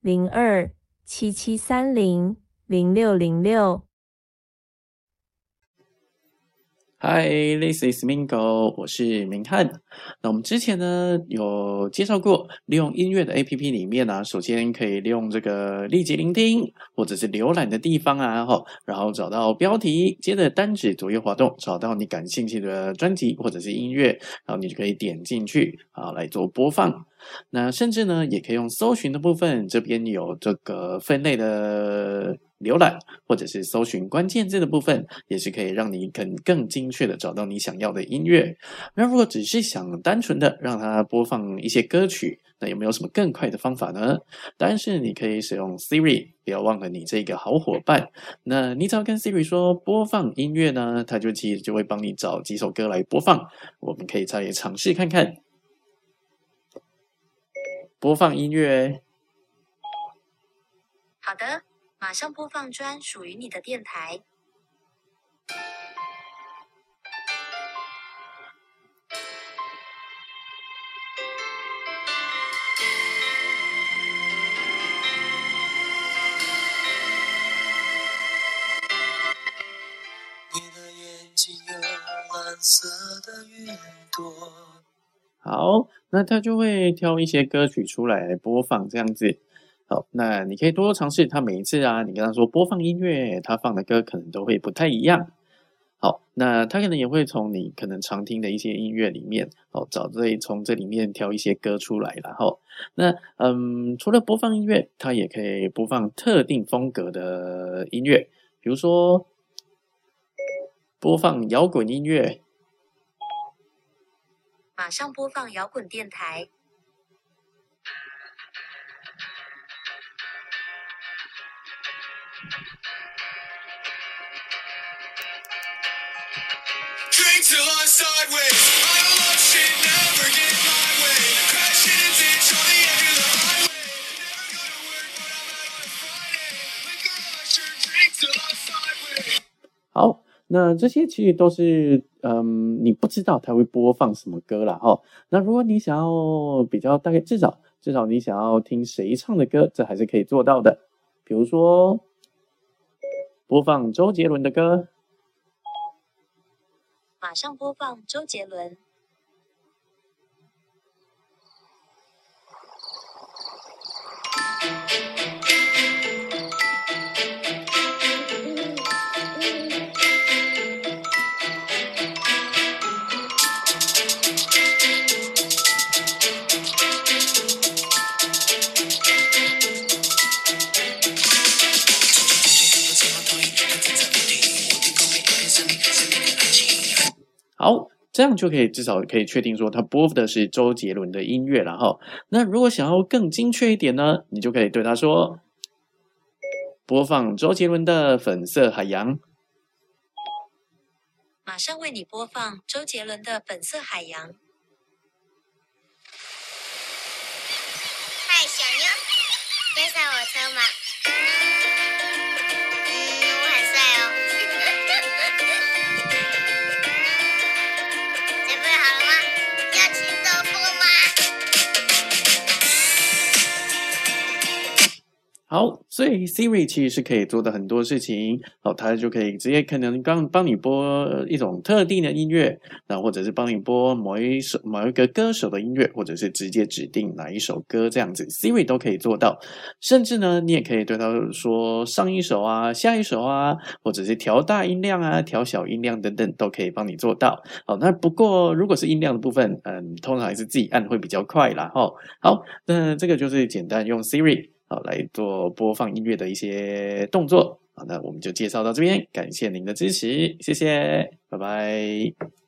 零二七七三零零六零六。Hi，this is Mingo，我是明翰。那我们之前呢有介绍过，利用音乐的 A P P 里面呢，首先可以利用这个立即聆听或者是浏览的地方啊，然后找到标题，接着单指左右滑动，找到你感兴趣的专辑或者是音乐，然后你就可以点进去啊来做播放。那甚至呢，也可以用搜寻的部分，这边有这个分类的浏览，或者是搜寻关键字的部分，也是可以让你更更精确的找到你想要的音乐。那如果只是想单纯的让它播放一些歌曲，那有没有什么更快的方法呢？当然是你可以使用 Siri，不要忘了你这个好伙伴。那你只要跟 Siri 说播放音乐呢，它就其实就会帮你找几首歌来播放。我们可以再尝试看看。播放音乐。好的，马上播放专属于你的电台。你的眼睛有蓝色的云朵。好，那他就会挑一些歌曲出来播放，这样子。好，那你可以多多尝试。它每一次啊，你跟他说播放音乐，它放的歌可能都会不太一样。好，那它可能也会从你可能常听的一些音乐里面，哦，找这从这里面挑一些歌出来。然后，那嗯，除了播放音乐，它也可以播放特定风格的音乐，比如说播放摇滚音乐。马上播放摇滚电台。好，那这些其实都是，嗯，你不知道它会播放什么歌啦。哈。那如果你想要比较大概，至少至少你想要听谁唱的歌，这还是可以做到的。比如说，播放周杰伦的歌。马上播放周杰伦。好，这样就可以至少可以确定说，他播的是周杰伦的音乐了哈。那如果想要更精确一点呢，你就可以对他说，播放周杰伦的《粉色海洋》。马上为你播放周杰伦的《粉色海洋》。嗨，小妞，跟上我车吗？好，所以 Siri 其实是可以做的很多事情哦，它就可以直接可能帮帮你播一种特定的音乐，那或者是帮你播某一首某一个歌手的音乐，或者是直接指定哪一首歌这样子，Siri 都可以做到。甚至呢，你也可以对它说上一首啊、下一首啊，或者是调大音量啊、调小音量等等，都可以帮你做到。好，那不过如果是音量的部分，嗯，通常还是自己按会比较快啦。哈，好，那这个就是简单用 Siri。好，来做播放音乐的一些动作。好，那我们就介绍到这边，感谢您的支持，谢谢，拜拜。